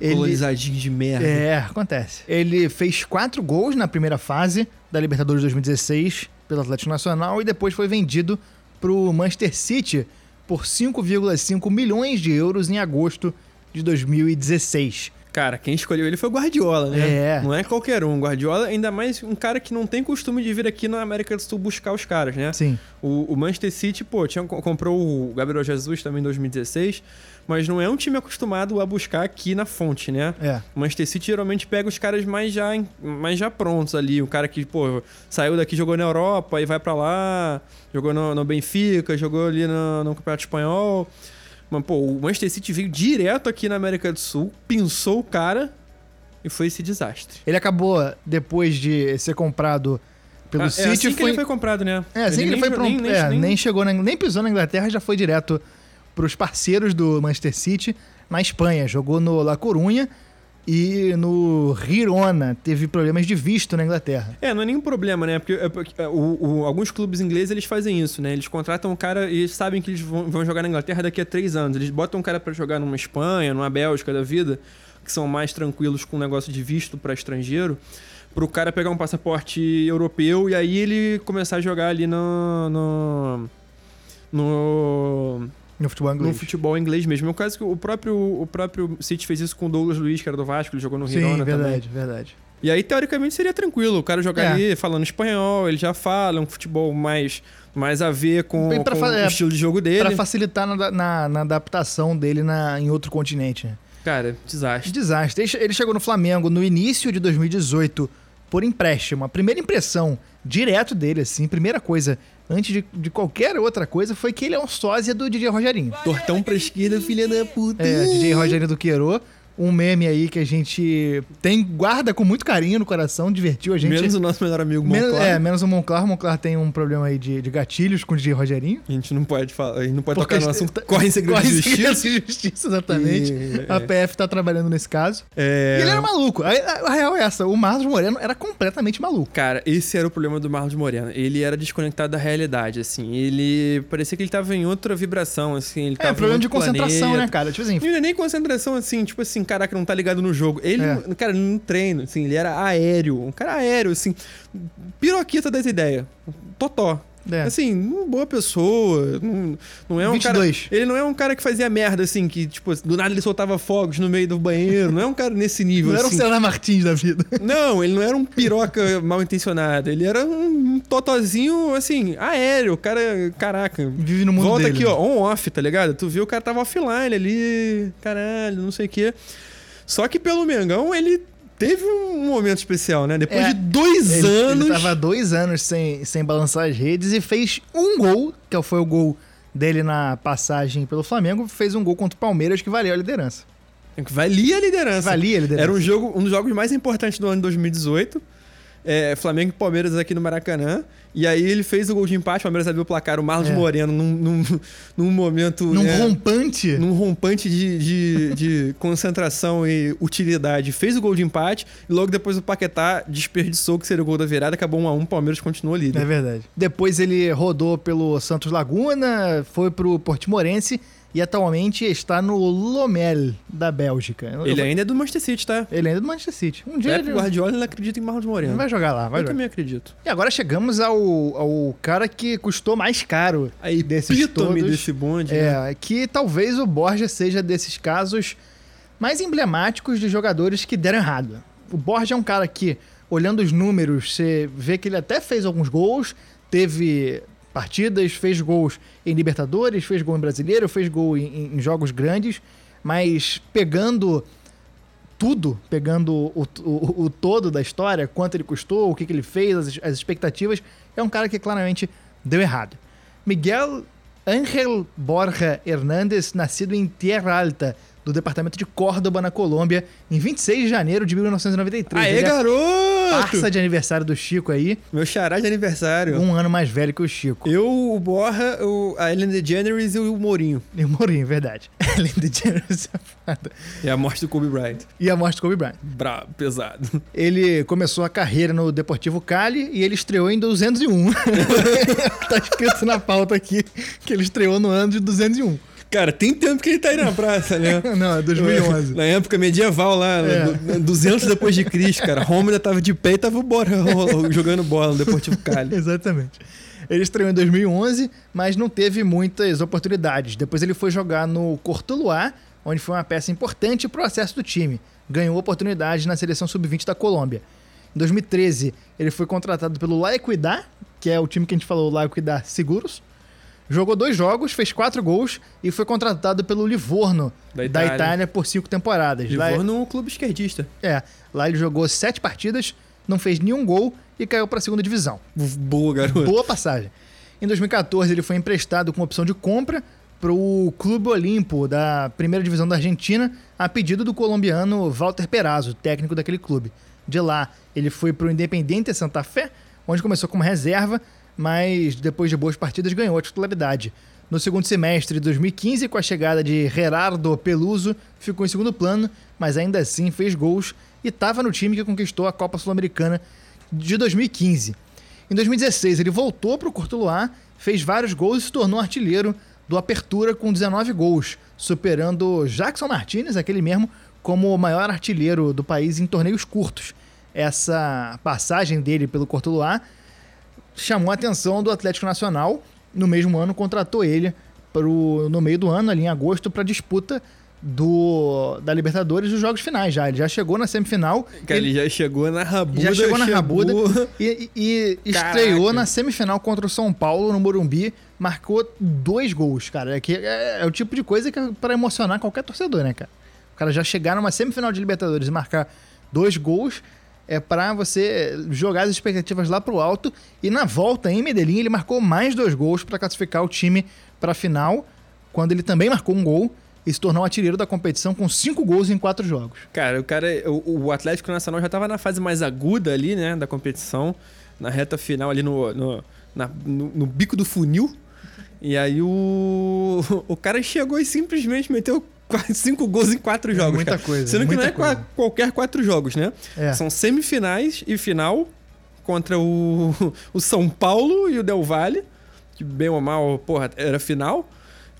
Ele, Colorizadinho de merda. é, acontece. Ele fez quatro gols na primeira fase da Libertadores 2016 pelo Atlético Nacional e depois foi vendido pro Manchester City por 5,5 milhões de euros em agosto de 2016. Cara, quem escolheu ele foi o Guardiola, né? É. Não é qualquer um. Guardiola, ainda mais um cara que não tem costume de vir aqui na América do Sul buscar os caras, né? Sim. O, o Manchester City, pô, tinha, comprou o Gabriel Jesus também em 2016, mas não é um time acostumado a buscar aqui na fonte, né? É. O Manchester City geralmente pega os caras mais já, mais já prontos ali. O cara que, pô, saiu daqui, jogou na Europa, aí vai pra lá, jogou no, no Benfica, jogou ali no, no Campeonato Espanhol. Mas, pô, o Manchester City veio direto aqui na América do Sul, pinçou o cara e foi esse desastre. Ele acabou, depois de ser comprado pelo Ah, City, é assim que foi... ele foi comprado, né? É, assim que ele nem foi um- nem, é, nem- nem chegou na, nem pisou na Inglaterra, já foi direto pros parceiros do Manchester City na Espanha. Jogou no La Corunha e no Girona. Teve problemas de visto na Inglaterra. É, não é nenhum problema, né? Porque, é porque, é, o- o- alguns clubes ingleses eles fazem isso, né? Eles contratam um cara e sabem que eles vão, vão jogar na Inglaterra daqui a três anos. Eles botam um cara pra jogar numa Espanha, numa Bélgica da vida, que são mais tranquilos com o negócio de visto pra estrangeiro, pro cara pegar um passaporte europeu e aí ele começar a jogar ali no. no no, No futebol no inglês. futebol inglês mesmo. É caso que o próprio, o próprio City fez isso com o Douglas Luiz, que era do Vasco, ele jogou no Sim, Girona também. verdade, verdade. E aí, teoricamente, seria tranquilo. O cara jogar É. falando espanhol, ele já fala, um futebol mais, mais a ver com, pra com é, o estilo de jogo dele. Pra facilitar na, na- na adaptação dele na, em outro continente. Cara, desastre. Desastre. Ele chegou no Flamengo no início de 2018 por empréstimo. A primeira impressão direto dele, assim, primeira coisa, antes de, de qualquer outra coisa, foi que ele é um sósia do DJ Rogerinho. Tortão pra esquerda, filha da puta. É, DJ Rogerinho do Queiro. Um meme aí que a gente tem, guarda com muito carinho no coração, divertiu a gente. Menos o nosso melhor amigo Monclar. é, menos o Monclar. O Monclar tem um problema aí de, de gatilhos com o DJ Rogerinho. A gente não pode falar, a gente não pode Porque tocar no assunto. Corre em segredo corre de em segredo justiça. de justiça, exatamente. E- A PF tá trabalhando nesse caso. É... E ele era maluco. A, a- a real é essa. O Marlos Moreno era completamente maluco. Cara, esse era o problema do Marlos Moreno. Ele era desconectado da realidade, assim. Ele parecia que ele tava em outra vibração, assim. Ele É, problema de outro concentração, planeta. né, cara? Tipo assim, Não é nem concentração, assim, tipo assim, caraca, não tá ligado no jogo. Ele, É. cara, no treino, assim, ele era aéreo. Um cara aéreo, assim. Piroquita das ideias. Totó. É. Assim, uma boa pessoa. Não, não é um 22. cara. Ele não é um cara que fazia merda, assim, que, tipo, do nada ele soltava fogos no meio do banheiro. Não é um cara nesse nível, não era um assim. Ceará Martins da vida. Não, ele não era um piroca mal intencionado. Ele era um totozinho, assim, aéreo. O cara, caraca. Vive no mundo Volta dele. aqui, ó, on-off, tá ligado? Tu viu o cara tava offline ali, caralho, não sei o quê. Só que pelo Mengão, ele teve um momento especial, né? Depois É, de dois Ele, anos. ele tava dois anos sem, sem balançar as redes e fez um gol, que foi o gol dele na passagem pelo Flamengo, fez um gol contra o Palmeiras que valeu a liderança. Valia a liderança. Valia a liderança. Era um jogo, um dos jogos mais importantes do ano de 2018. É, Flamengo e Palmeiras aqui no Maracanã. E aí ele fez o gol de empate, o Palmeiras abriu o placar, o Marlos É. Moreno, num, num, num momento. Num né, rompante. num rompante de, de, de concentração e utilidade, fez o gol de empate e logo depois o Paquetá desperdiçou que seria o gol da virada, acabou 1 a 1 o Palmeiras continuou líder. É verdade. Depois ele rodou pelo Santos Laguna, foi pro Portimorense e atualmente está no Lomel, da Bélgica. Ele eu- ainda é do Manchester City, tá? ele ainda é do Manchester City. Um dia É, ele o Guardiola ele acredita em Marlos Moreno. vai jogar lá, vai Eu jogar. também acredito. E agora chegamos ao, ao cara que custou mais caro Aí, desses todos. desse bonde. né? É, que talvez o Borja seja desses casos mais emblemáticos de jogadores que deram errado. O Borja é um cara que, olhando os números, você vê que ele até fez alguns gols, teve partidas, fez gols em Libertadores, fez gol em Brasileiro, fez gol em, em jogos grandes, mas pegando tudo, pegando o, o, o todo da história, quanto ele custou, o que, que ele fez, as, as expectativas, é um cara que claramente deu errado. Miguel Ángel Borja Hernández, nascido em Tierra Alta, do departamento de Córdoba, na Colômbia, em 26 de janeiro de 1993. Aê, Ele é garoto! Parça de aniversário do Chico aí, Meu xará de aniversário. um ano mais velho que o Chico. Eu, o Borra, o, a Ellen DeGeneres e o Mourinho. E o Mourinho, verdade. Ellen DeGeneres é foda. E a morte do Kobe Bryant. E a morte do Kobe Bryant. Brabo, pesado. Ele começou a carreira no Deportivo Cali e ele estreou em 201. tá escrito na pauta aqui que ele estreou no ano de 201. Cara, tem tempo que ele tá aí na praça, né? Não, é 2011. Na época medieval lá, É. du- 200 depois de Cristo, cara. Roma ainda tava de pé e tava bora, jogando bola no Deportivo Cali. Exatamente. Ele estreou em 2011, mas não teve muitas oportunidades. Depois ele foi jogar no Cortuluá, onde foi uma peça importante para o acesso do time. Ganhou oportunidade na seleção sub-20 da Colômbia. Em 2013, ele foi contratado pelo La Equidad, que é o time que a gente falou, La Equidad Seguros. Jogou dois jogos, fez quatro gols e foi contratado pelo Livorno, Da da Itália. Itália, por cinco temporadas. Lá- Livorno no clube esquerdista. é, lá ele jogou sete partidas, não fez nenhum gol e caiu para a segunda divisão. Boa, garoto. Boa passagem. Em 2014, ele foi emprestado com opção de compra para o Clube Olimpo da primeira divisão da Argentina, a pedido do colombiano Walter Perazzo, técnico daquele clube. De lá, ele foi para o Independiente Santa Fé, onde começou como reserva, mas depois de boas partidas ganhou a titularidade. No segundo semestre de 2015, com a chegada de Gerardo Peluso, ficou em segundo plano, mas ainda assim fez gols e estava no time que conquistou a Copa Sul-Americana de 2015. Em 2016, ele voltou para o Cortuluá, fez vários gols e se tornou artilheiro do Apertura com 19 gols, superando Jackson Martinez, aquele mesmo, como o maior artilheiro do país em torneios curtos. Essa passagem dele pelo Cortuluá chamou a atenção do Atlético Nacional. No mesmo ano, contratou ele pro, no meio do ano, ali em agosto, para disputa do, da Libertadores dos jogos finais já. Ele já chegou na semifinal. Cara, ele já chegou na rabuda. Já chegou na chegou- rabuda e, e- e estreou na semifinal contra o São Paulo no Morumbi. Marcou dois gols, cara. É, que é, é o tipo de coisa que é pra emocionar qualquer torcedor, né, cara? O cara já chegar numa semifinal de Libertadores e marcar dois gols é pra você jogar as expectativas lá pro alto. E na volta em Medellín ele marcou mais dois gols pra classificar o time pra final, quando ele também marcou um gol e se tornou artilheiro da competição com cinco gols em quatro jogos. Cara, o cara, o, o Atlético Nacional já tava na fase mais aguda ali, né, da competição, na reta final ali no, no, na- no, no bico do funil. E aí o, o cara chegou e simplesmente meteu cinco gols em quatro jogos. muita cara. coisa, Sendo que não é coisa. qualquer quatro jogos, né? É. São semifinais e final contra o, o São Paulo e o Del Valle, que bem ou mal, porra, era final.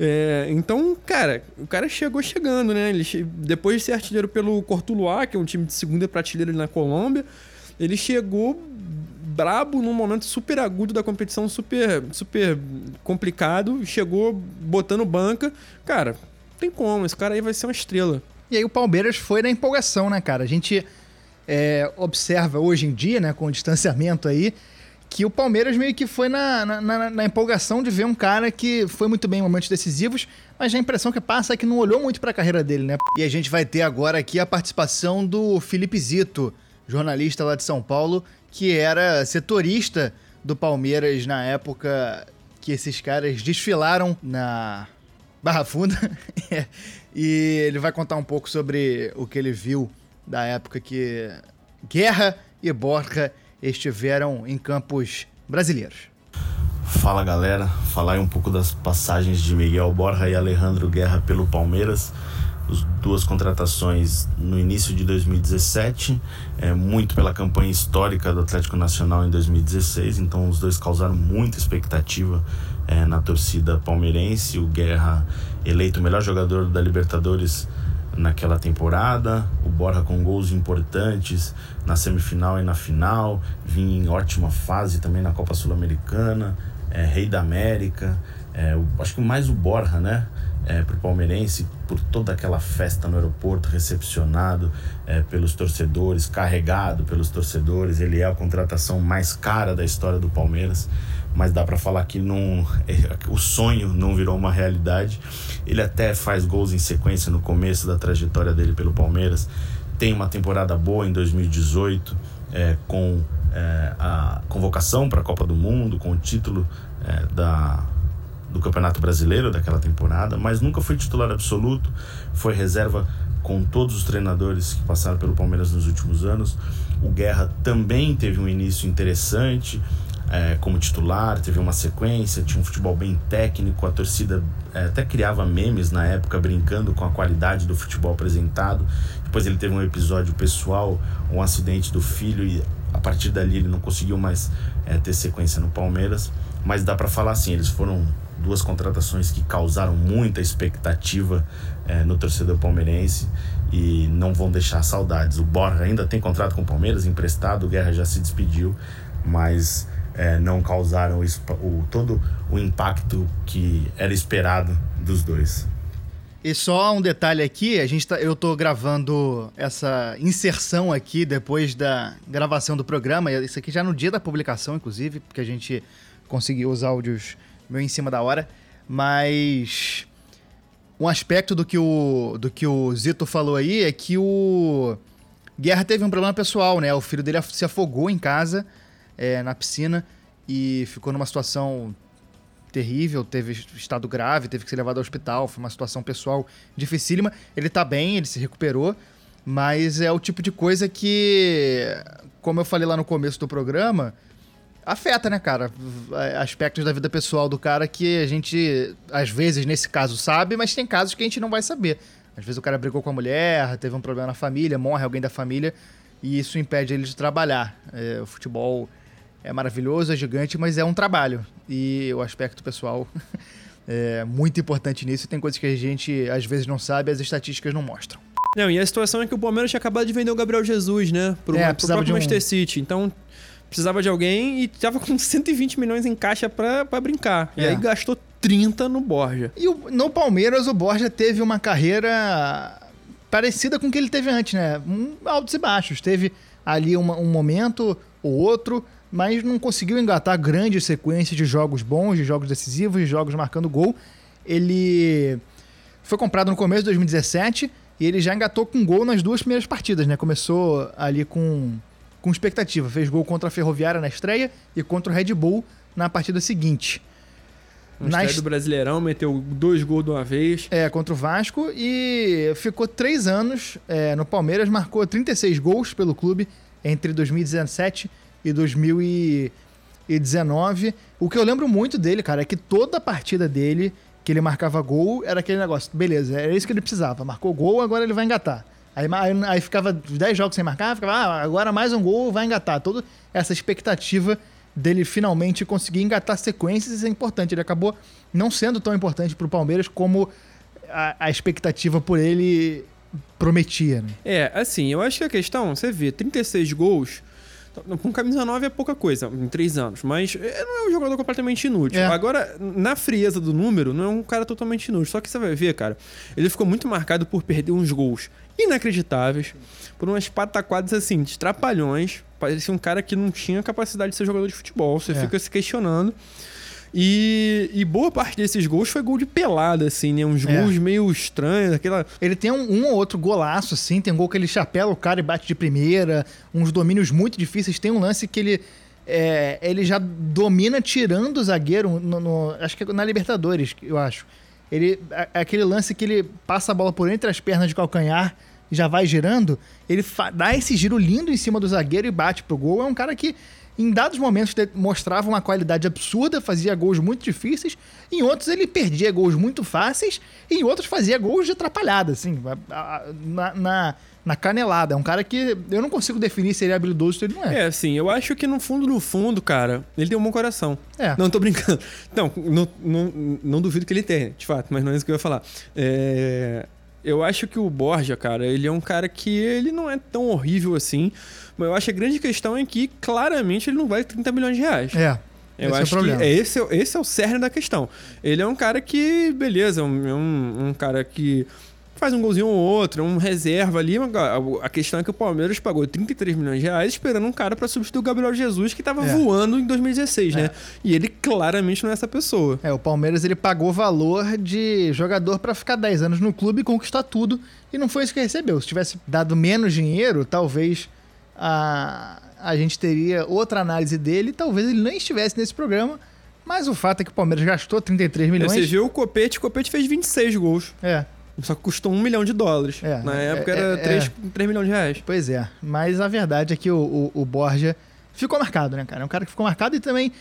É, então, cara, o cara chegou chegando, né? Ele depois de ser artilheiro pelo Cortuluá, que é um time de segunda prateleira ali na Colômbia, ele chegou brabo num momento super agudo da competição, super, super complicado, chegou botando banca. Cara, tem como, esse cara aí vai ser uma estrela. E aí o Palmeiras foi na empolgação, né, cara? A gente é, observa hoje em dia, né, com o distanciamento aí, que o Palmeiras meio que foi na, na, na- na empolgação de ver um cara que foi muito bem em momentos decisivos, mas a impressão que passa é que não olhou muito pra carreira dele, né? E a gente vai ter agora aqui a participação do Felipe Zito, jornalista lá de São Paulo, que era setorista do Palmeiras na época que esses caras desfilaram na Barra Funda. e ele vai contar um pouco sobre o que ele viu da época que Guerra e Borja estiveram em campos brasileiros. Fala galera, falar um pouco das passagens de Miguel Borja e Alejandro Guerra pelo Palmeiras. As duas contratações no início de 2017, é, muito pela campanha histórica do Atlético Nacional em 2016, então os dois causaram muita expectativa é, na torcida palmeirense. O Guerra eleito o melhor jogador da Libertadores naquela temporada, o Borja com gols importantes na semifinal e na final, vinha em ótima fase também na Copa Sul-Americana, é, Rei da América, é, o- acho que mais o Borja, né? É, pro palmeirense, por toda aquela festa no aeroporto, recepcionado é, pelos torcedores, carregado pelos torcedores. Ele é a contratação mais cara da história do Palmeiras. Mas dá para falar que não, é, o sonho não virou uma realidade. Ele até faz gols em sequência no começo da trajetória dele pelo Palmeiras. Tem uma temporada boa em 2018, é, com é, a convocação para a Copa do Mundo, com o título é, da, do Campeonato Brasileiro daquela temporada, mas nunca foi titular absoluto, foi reserva com todos os treinadores que passaram pelo Palmeiras nos últimos anos. O Guerra também teve um início interessante é, como titular, teve uma sequência, tinha um futebol bem técnico, a torcida é, até criava memes na época brincando com a qualidade do futebol apresentado. Depois ele teve um episódio pessoal, um acidente do filho e a partir dali ele não conseguiu mais é, ter sequência no Palmeiras. Mas dá para falar assim, eles foram duas contratações que causaram muita expectativa é, no torcedor palmeirense e não vão deixar saudades. O Borja ainda tem contrato com o Palmeiras, emprestado, o Guerra já se despediu, mas é, não causaram o, o, todo o impacto que era esperado dos dois. E só um detalhe aqui, a gente tá, eu tô gravando essa inserção aqui depois da gravação do programa, isso aqui já no dia da publicação, inclusive, porque a gente conseguiu os áudios meio em cima da hora, mas um aspecto do que o, do que o Zito falou aí é que o Guerra teve um problema pessoal, né? O filho dele se afogou em casa, é, na piscina, e ficou numa situação terrível, teve estado grave, teve que ser levado ao hospital, foi uma situação pessoal dificílima. Ele tá bem, ele se recuperou, mas é o tipo de coisa que, como eu falei lá no começo do programa, afeta, né, cara? Aspectos da vida pessoal do cara que a gente, às vezes, nesse caso, sabe, mas tem casos que a gente não vai saber. Às vezes o cara brigou com a mulher, teve um problema na família, morre alguém da família, e isso impede ele de trabalhar. É, o futebol é maravilhoso, é gigante, mas é um trabalho. E o aspecto pessoal é muito importante nisso. Tem coisas que a gente às vezes não sabe, as estatísticas não mostram. Não, e a situação é que o Palmeiras tinha acabado de vender o Gabriel Jesus, né? Pro, é, pro próprio um... Manchester City. Então, precisava de alguém e tava com 120 milhões em caixa pra brincar. É. E aí gastou 30 no Borja. E o, no Palmeiras, o Borja teve uma carreira parecida com o que ele teve antes, né? Um, altos e baixos. Teve ali uma, um momento ou outro, mas não conseguiu engatar grandes sequências de jogos bons, de jogos decisivos, de jogos marcando gol. Ele foi comprado no começo de 2017 e ele já engatou com gol nas duas primeiras partidas, né? Começou ali com, com expectativa. Fez gol contra a Ferroviária na estreia e contra o Red Bull na partida seguinte. Na estreia est... do Brasileirão, meteu dois gols de uma vez. É, contra o Vasco e ficou três anos é, no Palmeiras, marcou 36 gols pelo clube entre 2017 e 2019. O que eu lembro muito dele, cara, é que toda partida dele que ele marcava gol era aquele negócio, beleza, era isso que ele precisava. Marcou gol, agora ele vai engatar. Aí, aí, aí ficava 10 jogos sem marcar, ficava, ah, agora mais um gol, vai engatar. Toda essa expectativa dele finalmente conseguir engatar sequências, é importante. Ele acabou não sendo tão importante para o Palmeiras como a, a, expectativa por ele prometia. Né? É, assim, eu acho que a questão, você vê, 36 gols com camisa 9 é pouca coisa, em três anos. Mas é, não é um jogador completamente inútil. É. Agora, na frieza do número, não é um cara totalmente inútil. Só que você vai ver, cara, ele ficou muito marcado por perder uns gols inacreditáveis, por umas pataquadas assim, de trapalhões. Parecia um cara que não tinha capacidade de ser jogador de futebol. Você é. fica se questionando. E, e, boa parte desses gols foi gol de pelada, assim, né? Uns é. gols meio estranhos, aquela... Ele tem um, um, ou outro golaço, assim, tem um gol que ele chapela o cara e bate de primeira, uns domínios muito difíceis. Tem um lance que ele... É, ele já domina tirando o zagueiro, no, no, acho que é na Libertadores, eu acho. Ele, é aquele lance que ele passa a bola por entre as pernas de calcanhar e já vai girando. Ele dá esse giro lindo em cima do zagueiro e bate pro gol. É um cara que em dados momentos mostrava uma qualidade absurda, fazia gols muito difíceis, em outros ele perdia gols muito fáceis, em outros fazia gols de atrapalhada, assim, na, na, na canelada. É um cara que eu não consigo definir se ele é habilidoso ou se ele não é. É, assim, eu acho que no fundo, no fundo, cara, ele tem um bom coração. É. Não, tô brincando. Não, não, não, não duvido que ele tenha, de fato, mas não é isso que eu ia falar. É eu acho que o Borja, cara, ele é um cara que ele não é tão horrível assim, mas eu acho que a grande questão é que claramente ele não vale 30 milhões de reais. É. Eu esse acho é o problema. que esse, é, esse é o cerne da questão. Ele é um cara que, beleza, é um, é um, cara que faz um golzinho ou outro, um reserva ali. A questão é que o Palmeiras pagou 33 milhões de reais esperando um cara pra substituir o Gabriel Jesus, que tava É. voando em 2016, né? E ele claramente não é essa pessoa. É, o Palmeiras ele pagou valor de jogador pra ficar 10 anos no clube e conquistar tudo. E não foi isso que recebeu. Se tivesse dado menos dinheiro, talvez a, a gente teria outra análise dele. Talvez ele nem estivesse nesse programa. Mas o fato é que o Palmeiras gastou 33 milhões. Você viu o Copete, o Copete fez 26 gols. É, Só que custou 1 milhão de dólares. É, Na é, época é, era é. 3, 3 milhões de reais. pois é. Mas a verdade é que o, o, o Borja ficou marcado, né, cara? É um cara que ficou marcado e também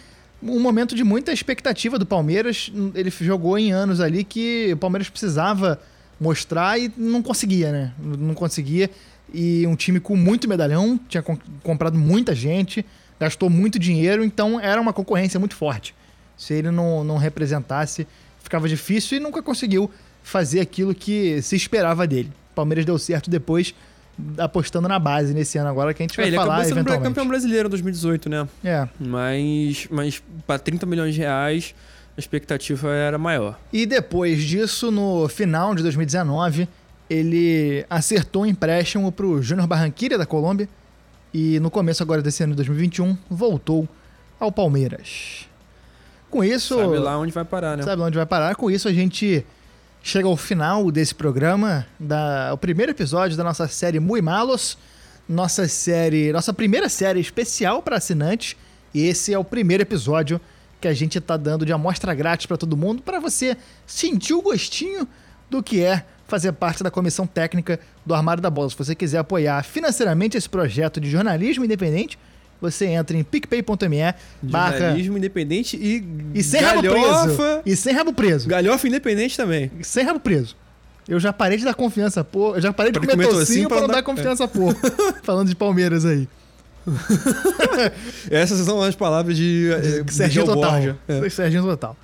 um momento de muita expectativa do Palmeiras. Ele jogou em anos ali que o Palmeiras precisava mostrar e não conseguia, né? Não conseguia. E um time com muito medalhão, tinha com- comprado muita gente, gastou muito dinheiro, então era uma concorrência muito forte. Se ele não, não representasse, ficava difícil e nunca conseguiu fazer aquilo que se esperava dele. O Palmeiras deu certo depois, apostando na base nesse ano agora, que a gente vai É, ele falar acabou sendo eventualmente. campeão brasileiro em 2018, né? É. Mas, mas para 30 milhões de reais, a expectativa era maior. E depois disso, no final de 2019, ele acertou um empréstimo para o Júnior Barranquilla da Colômbia e no começo agora desse ano de 2021 voltou ao Palmeiras. Com isso, Sabe lá onde vai parar, né? sabe onde vai parar? Com isso a gente chega ao final desse programa, da, o primeiro episódio da nossa série Muy Malos, nossa série, nossa primeira série especial para assinantes. E esse é o primeiro episódio que a gente tá dando de amostra grátis para todo mundo, para você sentir o gostinho do que é fazer parte da comissão técnica do Armário da Bola. Se você quiser apoiar financeiramente esse projeto de jornalismo independente, você entra em picpay.me barra Jornalismo independente e, e sem rabo preso. galhofa. E sem rabo preso. Galhofa independente também. Sem rabo preso. Eu já parei de dar confiança, pô. Eu já parei de Pra comer comer tocinho pra não dar dar- confiança, pô. Falando de Palmeiras aí. Essas são as palavras de eh, Serginho Total. É. Serginho Total.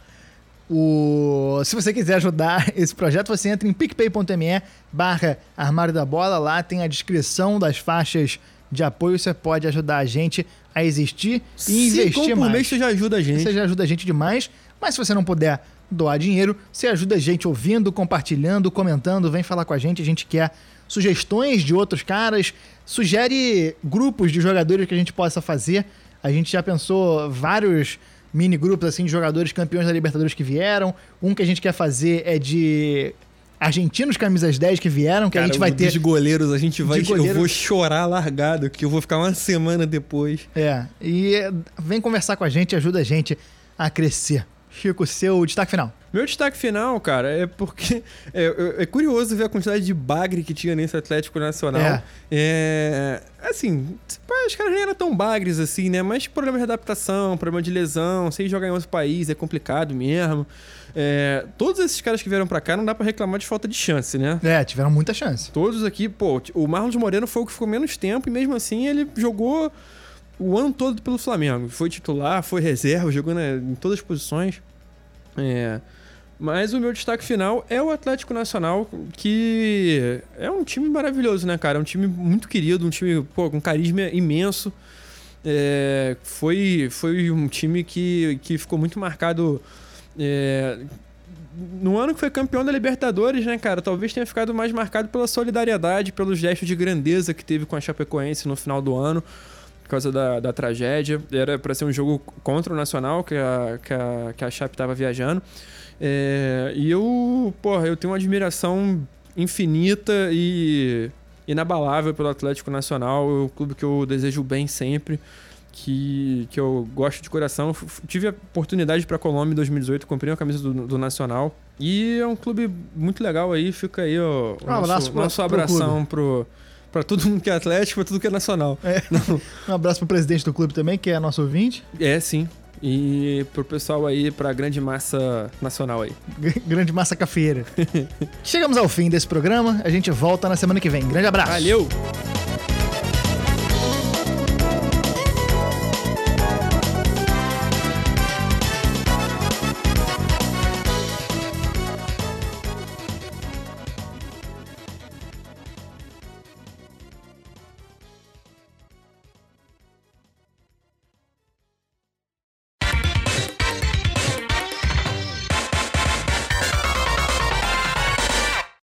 O... Se você quiser ajudar esse projeto, você entra em picpay.me barra Armário da Bola. Lá tem a descrição das faixas de apoio. Você pode ajudar a gente a existir e investir mais. mês você já ajuda a gente. Você já ajuda a gente demais. Mas se você não puder doar dinheiro, você ajuda a gente ouvindo, compartilhando, comentando. Vem falar com a gente. A gente quer sugestões de outros caras. Sugere grupos de jogadores que a gente possa fazer. A gente já pensou vários mini grupos assim de jogadores campeões da Libertadores que vieram. Um que a gente quer fazer é de argentinos camisas 10 que vieram, que a Cara, gente vai ter dos goleiros, a gente vai. De Eu vou chorar largado, que eu vou ficar uma semana depois. É, e vem conversar com a gente, ajuda a gente a crescer. Chico, seu destaque final. Meu destaque final, cara, é porque é, é- é curioso ver a quantidade de bagre que tinha nesse Atlético Nacional. É. É, assim, pá, os caras nem eram tão bagres assim, né? Mas problema de adaptação, problema de lesão, sem jogar em outro país é complicado mesmo. É, todos esses caras que vieram pra cá não dá pra reclamar de falta de chance, né? É, tiveram muita chance. Todos aqui, pô, o Marlos Moreno foi o que ficou menos tempo e mesmo assim ele jogou o ano todo pelo Flamengo. Foi titular, foi reserva, jogou né, em todas as posições. É. Mas o meu destaque final é o Atlético Nacional, que é um time maravilhoso, né, cara? É um time muito querido, um time pô, com carisma imenso. É, foi, foi um time que, que ficou muito marcado. é, no ano que foi campeão da Libertadores, né, cara? Talvez tenha ficado mais marcado pela solidariedade, pelos gestos de grandeza que teve com a Chapecoense no final do ano, por causa da, da tragédia. Era para ser um jogo contra o Nacional, que a, que a, que a Chape estava viajando. É, e eu, porra, eu tenho uma admiração infinita e inabalável pelo Atlético Nacional, é o clube que eu desejo bem sempre que, que eu gosto de coração. Tive a oportunidade para Colômbia em 2018, comprei uma camisa do, do Nacional. E é um clube muito legal aí, fica aí ó, o Um abraço nosso, pro- nosso pro abração pro, pra todo mundo que é Atlético, pra tudo que é Nacional. Um abraço pro presidente do clube também, que é nosso ouvinte. É, sim. E pro pessoal aí, pra grande massa nacional aí. Grande massa cafeira. Chegamos ao fim desse programa. A gente volta na semana que vem. Grande abraço. Valeu!